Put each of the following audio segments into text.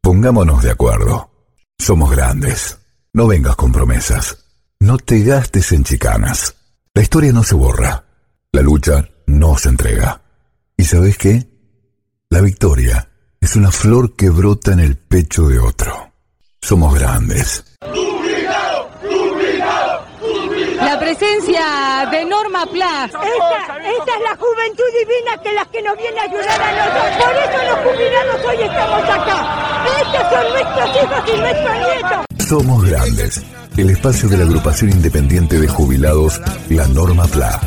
pongámonos de acuerdo. Somos grandes. No vengas con promesas. No te gastes en chicanas. La historia no se borra. La lucha no se entrega. ¿Y sabes qué? La victoria es una flor que brota en el pecho de otro. Somos grandes. La presencia de Norma Plas. Esta, esta es la juventud divina que las que nos viene a ayudar a nosotros. Por eso los jubilados hoy estamos acá. Estos son nuestros hijos y nuestros nietos. Somos grandes. El espacio de la agrupación independiente de jubilados, la Norma Pla.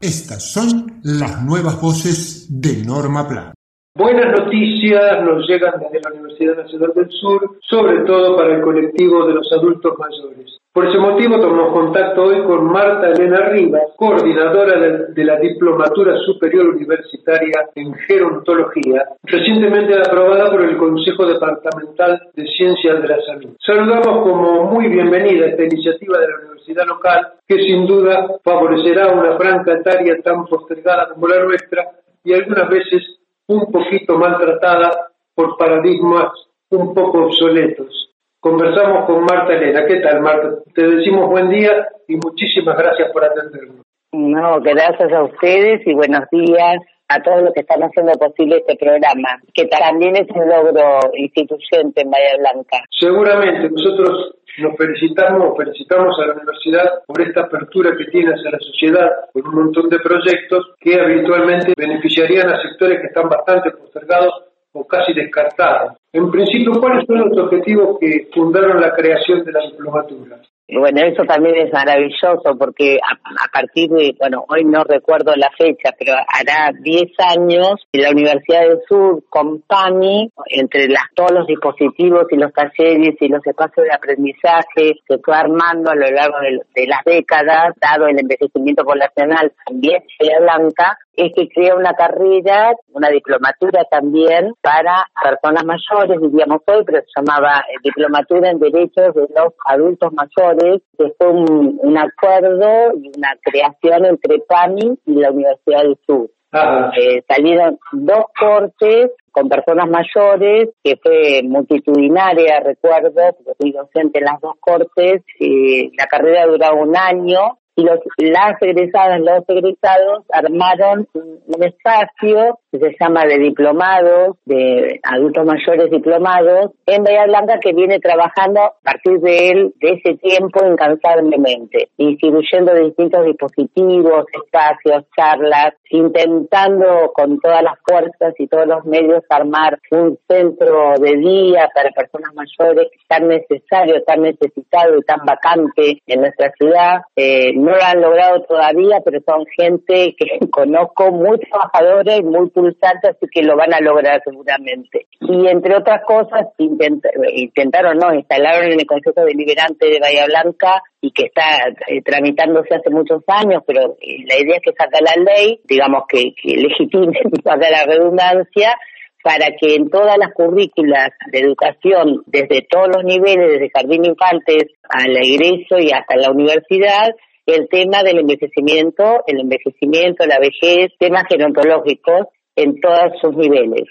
Estas son las nuevas voces de Norma Plan. Buenas noticias nos llegan desde la Universidad Nacional del Sur, sobre todo para el colectivo de los adultos mayores. Por ese motivo tomamos contacto hoy con Marta Elena Rivas, coordinadora de la Diplomatura Superior Universitaria en Gerontología, recientemente aprobada por el Consejo Departamental de Ciencias de la Salud. Saludamos como muy bienvenida esta iniciativa de la universidad local, que sin duda favorecerá una franja etaria tan postergada como la nuestra y algunas veces un poquito maltratada por paradigmas un poco obsoletos. Conversamos con Marta Elena. ¿Qué tal, Marta? Te decimos buen día y muchísimas gracias por atendernos. No, gracias a ustedes y buenos días a todos los que están haciendo posible este programa, que también es un logro instituyente en Bahía Blanca. Seguramente, nosotros nos felicitamos, felicitamos a la universidad por esta apertura que tiene hacia la sociedad con un montón de proyectos que habitualmente beneficiarían a sectores que están bastante postergados o casi descartados. En principio, ¿cuáles son los objetivos que fundaron la creación de la diplomatura? Bueno, eso también es maravilloso porque a, partir de, bueno, hoy no recuerdo la fecha, pero hará 10 años la Universidad del Sur con PAMI, entre las, todos los dispositivos y los talleres y los espacios de aprendizaje que fue armando a lo largo de, las décadas, dado el envejecimiento poblacional también en Blanca, es que crea una carrera, una diplomatura también para personas mayores, diríamos hoy, pero se llamaba eh, Diplomatura en Derechos de los Adultos Mayores, que fue un, un acuerdo y una creación entre PAMI y la Universidad del Sur. Eh, salieron dos cortes con personas mayores, que fue multitudinaria, recuerdo, porque fui docente en las dos cortes, y la carrera duraba un año, y los, las egresadas, los egresados armaron un espacio que se llama de diplomados, de adultos mayores diplomados, en Bahía Blanca que viene trabajando a partir de él, de ese tiempo, incansablemente, distribuyendo distintos dispositivos, espacios, charlas, intentando con todas las fuerzas y todos los medios armar un centro de día para personas mayores tan necesario, tan necesitado y tan vacante en nuestra ciudad. Eh, no lo han logrado todavía, pero son gente que conozco muy trabajadora y muy pulsante, así que lo van a lograr seguramente. Y entre otras cosas, intentaron, no, instalaron en el Consejo Deliberante de Bahía Blanca y que está eh, tramitándose hace muchos años, pero eh, la idea es que saca la ley, digamos que, que legitime, para la redundancia, para que en todas las currículas de educación, desde todos los niveles, desde jardín infantes al egreso y hasta la universidad, el tema del envejecimiento, el envejecimiento, la vejez, temas gerontológicos en todos sus niveles.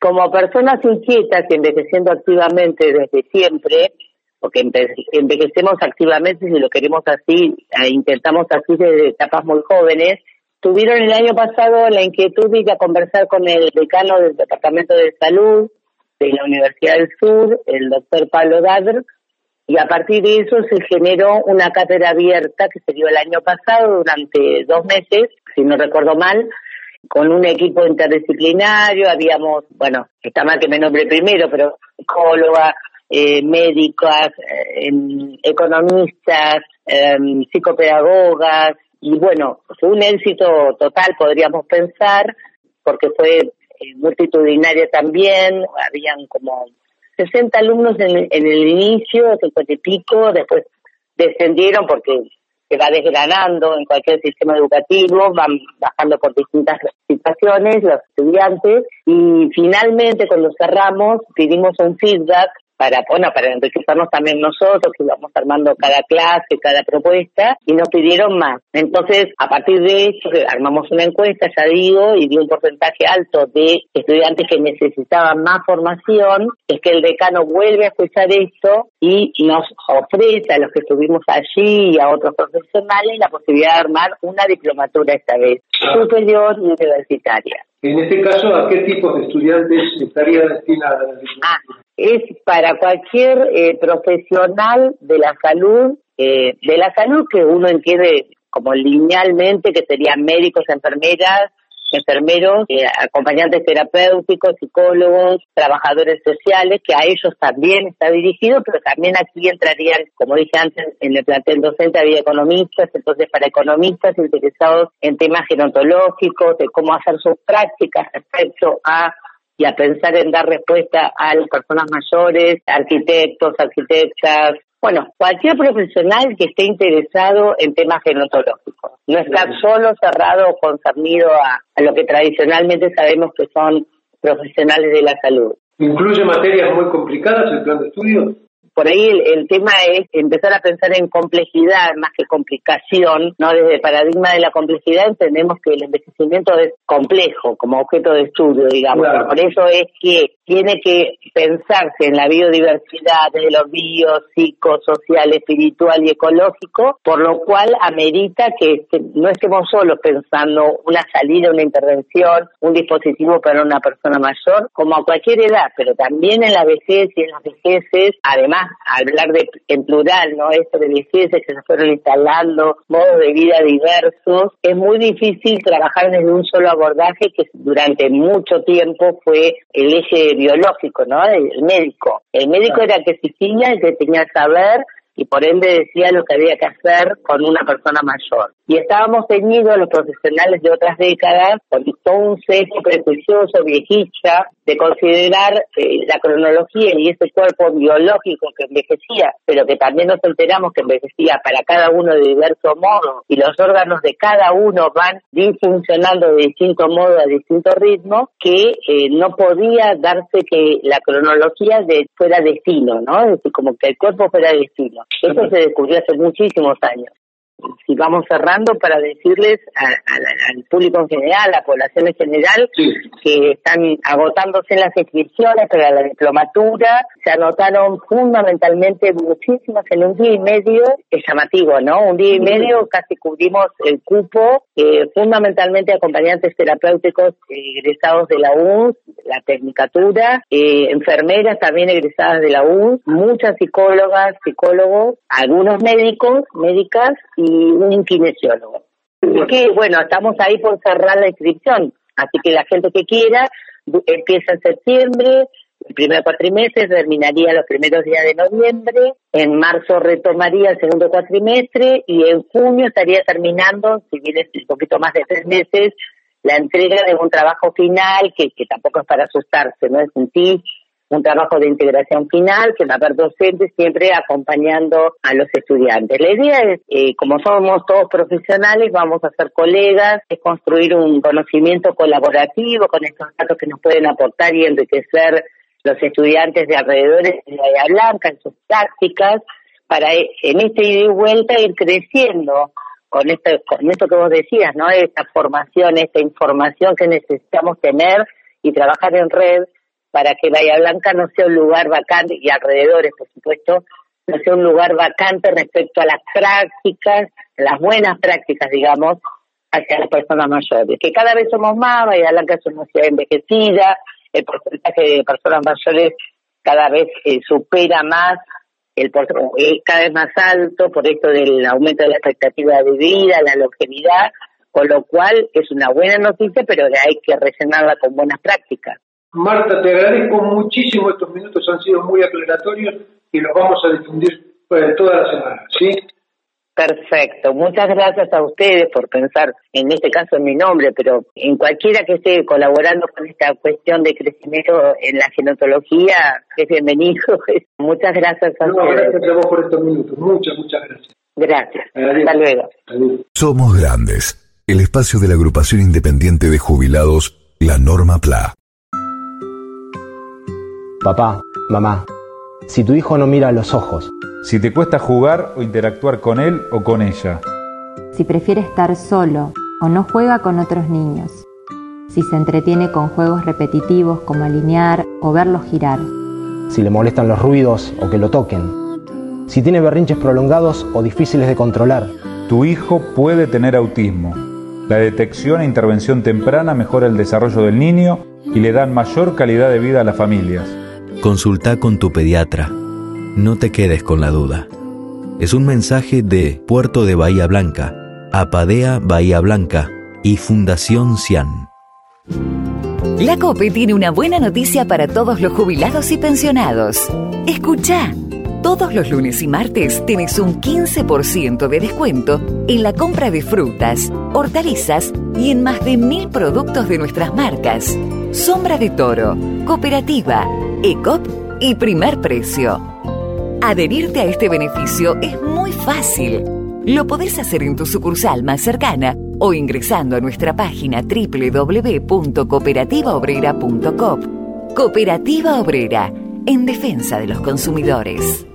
Como personas inquietas y envejeciendo activamente desde siempre, porque envejecemos activamente si lo queremos así, eh, intentamos así desde etapas muy jóvenes, tuvieron el año pasado la inquietud de ir a conversar con el decano del Departamento de Salud de la Universidad del Sur, el doctor Pablo Dadr, y a partir de eso se generó una cátedra abierta que se dio el año pasado durante dos meses, si no recuerdo mal, con un equipo interdisciplinario, habíamos, bueno, está mal que me nombre primero, pero psicóloga, eh, médicas, eh, economistas, em, psicopedagogas. Y bueno, fue un éxito total, podríamos pensar, porque fue eh, multitudinaria también, habían como 60 alumnos en, en el inicio, 50 y pico, después descendieron porque se va desgranando en cualquier sistema educativo, van bajando por distintas situaciones los estudiantes y finalmente cuando cerramos pedimos un feedback para, bueno, para enriquecernos también nosotros, que íbamos armando cada clase, cada propuesta, y nos pidieron más. Entonces, a partir de eso, armamos una encuesta, ya digo, y dio un porcentaje alto de estudiantes que necesitaban más formación, es que el decano vuelve a escuchar esto y nos ofrece a los que estuvimos allí y a otros profesionales la posibilidad de armar una diplomatura esta vez, superior y universitaria. En este caso, ¿a qué tipo de estudiantes estaría destinada la diplomatura? Ah, es para cualquier eh, profesional de la salud, eh, de la salud que uno entiende como linealmente, que serían médicos, enfermeras, enfermeros, eh, acompañantes terapéuticos, psicólogos, trabajadores sociales, que a ellos también está dirigido, pero también aquí entrarían, como dije antes, en el plantel docente había economistas, entonces para economistas interesados en temas gerontológicos, de cómo hacer sus prácticas respecto a y a pensar en dar respuesta a las personas mayores, arquitectos, arquitectas, bueno, cualquier profesional que esté interesado en temas genotológicos. No estar solo cerrado o concernido a, a lo que tradicionalmente sabemos que son profesionales de la salud. ¿Incluye materias muy complicadas el plan de estudio? Por ahí el, tema es empezar a pensar en complejidad más que complicación, ¿no? Desde el paradigma de la complejidad entendemos que el envejecimiento es complejo como objeto de estudio, digamos. Por eso es que tiene que pensarse en la biodiversidad desde lo bio, psico, social, espiritual y ecológico, por lo cual amerita que no estemos solos pensando una salida, una intervención, un dispositivo para una persona mayor, como a cualquier edad, pero también en la vejez y en las vejeces, además hablar de, en plural, ¿no? Esto de vejeces que se fueron instalando, modos de vida diversos, es muy difícil trabajar desde un solo abordaje que durante mucho tiempo fue el eje biológico, ¿no? El médico. El médico era el que existía, el que tenía que saber y por ende decía lo que había que hacer con una persona mayor. Y estábamos teñidos los profesionales de otras décadas con todo un sesgo prejuicioso, viejita, de considerar eh, la cronología y ese cuerpo biológico que envejecía, pero que también nos enteramos que envejecía para cada uno de diverso modo y los órganos de cada uno van disfuncionando de distinto modo a distinto ritmo, que eh, no podía darse que la cronología de, fuera destino, ¿no? Es decir, como que el cuerpo fuera destino. Eso se descubrió hace muchísimos años si vamos cerrando para decirles al público en general, a la población en general, que están agotándose las inscripciones para la diplomatura, se anotaron fundamentalmente muchísimas en un día y medio, es llamativo, ¿no? Un día y medio casi cubrimos el cupo, eh, fundamentalmente acompañantes terapéuticos egresados de la UNS, la tecnicatura, eh, enfermeras también egresadas de la UNS, muchas psicólogas, psicólogos, algunos médicos, médicas, y un kinesiólogo. que, bueno, estamos ahí por cerrar la inscripción, así que la gente que quiera empieza en septiembre, el primer cuatrimestre terminaría los primeros días de noviembre, en marzo retomaría el segundo cuatrimestre y en junio estaría terminando, si bien es un poquito más de tres meses, la entrega de un trabajo final que, que tampoco es para asustarse, no es un un trabajo de integración final que va a haber docentes siempre acompañando a los estudiantes. La idea es, eh, como somos todos profesionales, vamos a ser colegas, es construir un conocimiento colaborativo con estos datos que nos pueden aportar y enriquecer los estudiantes de alrededores de Bahía Blanca en sus prácticas, para eh, en este ida y vuelta ir creciendo con esto, con esto que vos decías, ¿no? Esta formación, esta información que necesitamos tener y trabajar en red para que Bahía Blanca no sea un lugar vacante, y alrededores, por supuesto, no sea un lugar vacante respecto a las prácticas, las buenas prácticas, digamos, hacia las personas mayores. Que cada vez somos más, Bahía Blanca es una ciudad envejecida, el porcentaje de personas mayores cada vez eh, supera más, el es cada vez más alto por esto del aumento de la expectativa de vida, la longevidad, con lo cual es una buena noticia, pero hay que rellenarla con buenas prácticas. Marta, te agradezco muchísimo estos minutos, han sido muy aclaratorios y los vamos a difundir eh, toda la semana, ¿sí? Perfecto. Muchas gracias a ustedes por pensar, en este caso en mi nombre, pero en cualquiera que esté colaborando con esta cuestión de crecimiento en la genotología, es bienvenido. Muchas gracias a ustedes. Gracias a vos por estos minutos. Muchas, muchas gracias. Gracias. Hasta luego. Somos Grandes, el espacio de la agrupación independiente de jubilados, la Norma PLA. Papá, mamá, si tu hijo no mira a los ojos, si te cuesta jugar o interactuar con él o con ella, si prefiere estar solo o no juega con otros niños, si se entretiene con juegos repetitivos como alinear o verlos girar, si le molestan los ruidos o que lo toquen, si tiene berrinches prolongados o difíciles de controlar, tu hijo puede tener autismo. La detección e intervención temprana mejora el desarrollo del niño y le dan mayor calidad de vida a las familias. Consulta con tu pediatra. No te quedes con la duda. Es un mensaje de Puerto de Bahía Blanca, Apadea Bahía Blanca y Fundación Cian. La COPE tiene una buena noticia para todos los jubilados y pensionados. Escucha. Todos los lunes y martes tenés un 15% de descuento en la compra de frutas, hortalizas y en más de mil productos de nuestras marcas. Sombra de Toro, Cooperativa, ECOP y Primer Precio. Adherirte a este beneficio es muy fácil. Lo podés hacer en tu sucursal más cercana o ingresando a nuestra página www.cooperativaobrera.com. Cooperativa Obrera, en defensa de los consumidores.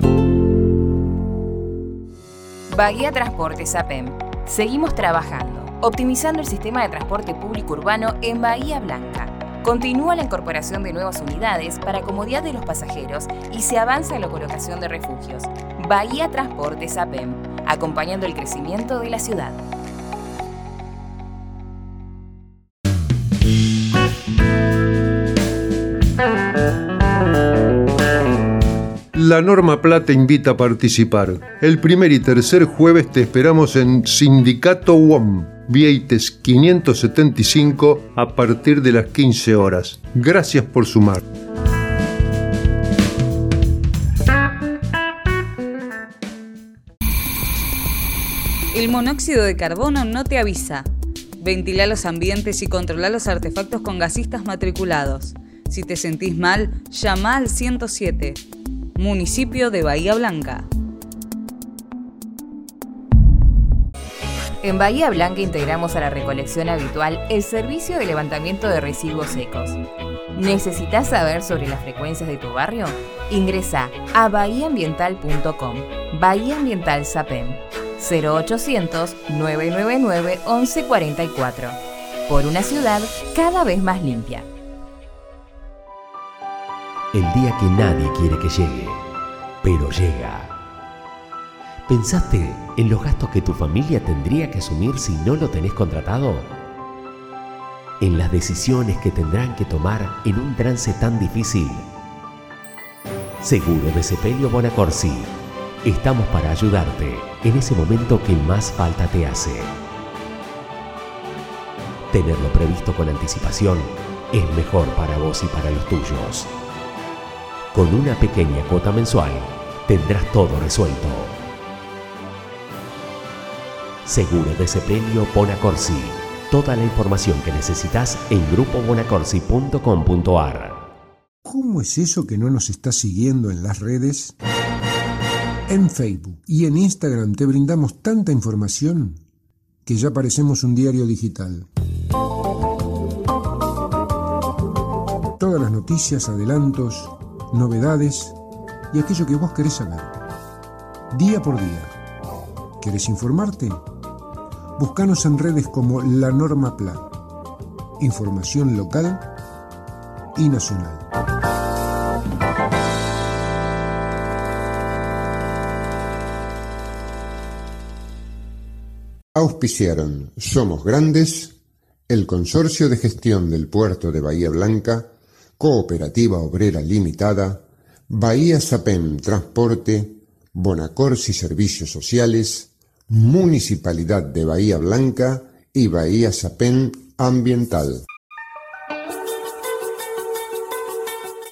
Bahía Transportes APEM. Seguimos trabajando, optimizando el sistema de transporte público urbano en Bahía Blanca Continúa la incorporación de nuevas unidades para comodidad de los pasajeros y se avanza en la colocación de refugios. Bahía Transportes APEM, acompañando el crecimiento de la ciudad. La Norma Plata invita a participar. El primer y tercer jueves te esperamos en Sindicato WOM Vieites 575 a partir de las 15 horas. Gracias por sumar. El monóxido de carbono no te avisa. Ventila los ambientes y controla los artefactos con gasistas matriculados. Si te sentís mal, llama al 107. Municipio de Bahía Blanca. En Bahía Blanca integramos a la recolección habitual el servicio de levantamiento de residuos secos. ¿Necesitas saber sobre las frecuencias de tu barrio? Ingresa a bahiaambiental.com. Bahía Ambiental SAPEM 0800 999 1144. Por una ciudad cada vez más limpia. El día que nadie quiere que llegue, pero llega. ¿Pensaste en los gastos que tu familia tendría que asumir si no lo tenés contratado? En las decisiones que tendrán que tomar en un trance tan difícil. Seguro de Sepelio Bonacorsi. Estamos para ayudarte en ese momento que más falta te hace. Tenerlo previsto con anticipación es mejor para vos y para los tuyos. Con una pequeña cuota mensual tendrás todo resuelto. Seguro de Sepelio Bonacorsi. Toda la información que necesitas en grupobonacorsi.com.ar. ¿Cómo es eso que no nos está siguiendo en las redes? En Facebook y en Instagram te brindamos tanta información que ya parecemos un diario digital. Todas las noticias, adelantos, novedades y aquello que vos querés saber. Día por día. ¿Querés informarte? Búscanos en redes como La Norma Plan. Información local y nacional. Auspiciaron Somos Grandes, el Consorcio de Gestión del Puerto de Bahía Blanca, Cooperativa Obrera Limitada, Bahía Sapem Transporte, Bonacorsi Servicios Sociales, Municipalidad de Bahía Blanca y Bahía Sapén Ambiental.